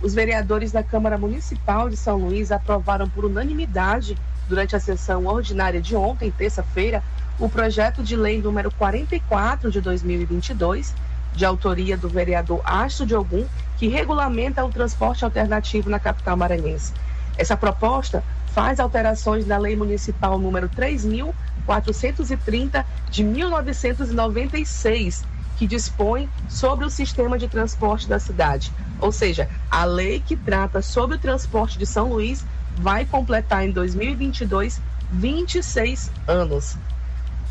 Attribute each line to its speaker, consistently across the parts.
Speaker 1: Os vereadores da Câmara Municipal de São Luís aprovaram por unanimidade, durante a sessão ordinária de ontem, terça-feira, o projeto de lei número 44 de 2022, de autoria do vereador Astro de Ogum, que regulamenta o transporte alternativo na capital maranhense. Essa proposta faz alterações na Lei Municipal número 3.430 de 1996 que dispõe sobre o sistema de transporte da cidade. Ou seja, a lei que trata sobre o transporte de São Luís vai completar em 2022 26 anos.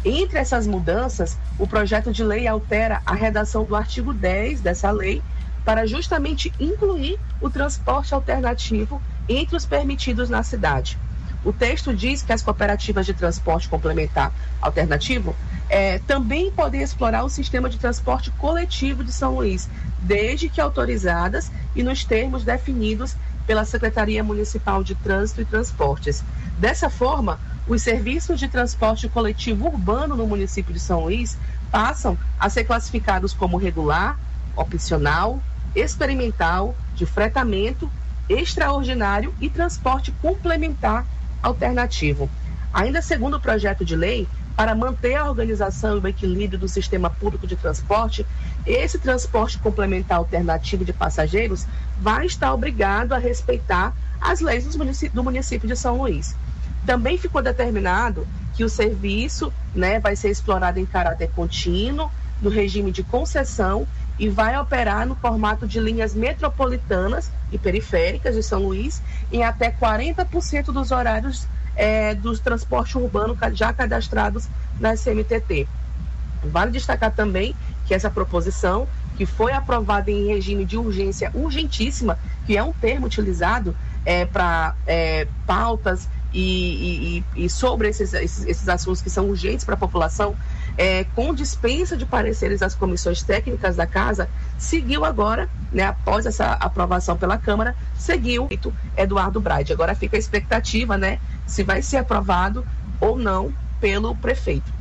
Speaker 1: Entre essas mudanças, o projeto de lei altera a redação do artigo 10 dessa lei para justamente incluir o transporte alternativo entre os permitidos na cidade. O texto diz que as cooperativas de transporte complementar alternativo é, também podem explorar o sistema de transporte coletivo de São Luís, desde que autorizadas e nos termos definidos pela Secretaria Municipal de Trânsito e Transportes. Dessa forma, os serviços de transporte coletivo urbano no município de São Luís passam a ser classificados como regular, opcional, experimental, de fretamento, extraordinário e transporte complementar alternativo. Ainda segundo o projeto de lei, para manter a organização e o equilíbrio do sistema público de transporte, esse transporte complementar alternativo de passageiros vai estar obrigado a respeitar as leis do município de São Luís. Também ficou determinado que o serviço né, vai ser explorado em caráter contínuo, no regime de concessão e vai operar no formato de linhas metropolitanas e periféricas de São Luís em até 40% dos horários é, do transporte urbano já cadastrados na SMTT. Vale destacar também que essa proposição, que foi aprovada em regime de urgência urgentíssima, que é um termo utilizado é, para é, pautas e, e, e sobre esses, esses, esses, assuntos que são urgentes para a população, é, com dispensa de pareceres das comissões técnicas da casa, seguiu agora, né, após essa aprovação pela Câmara, seguiu Eduardo Braide. Agora fica a expectativa, né, se vai ser aprovado ou não pelo prefeito.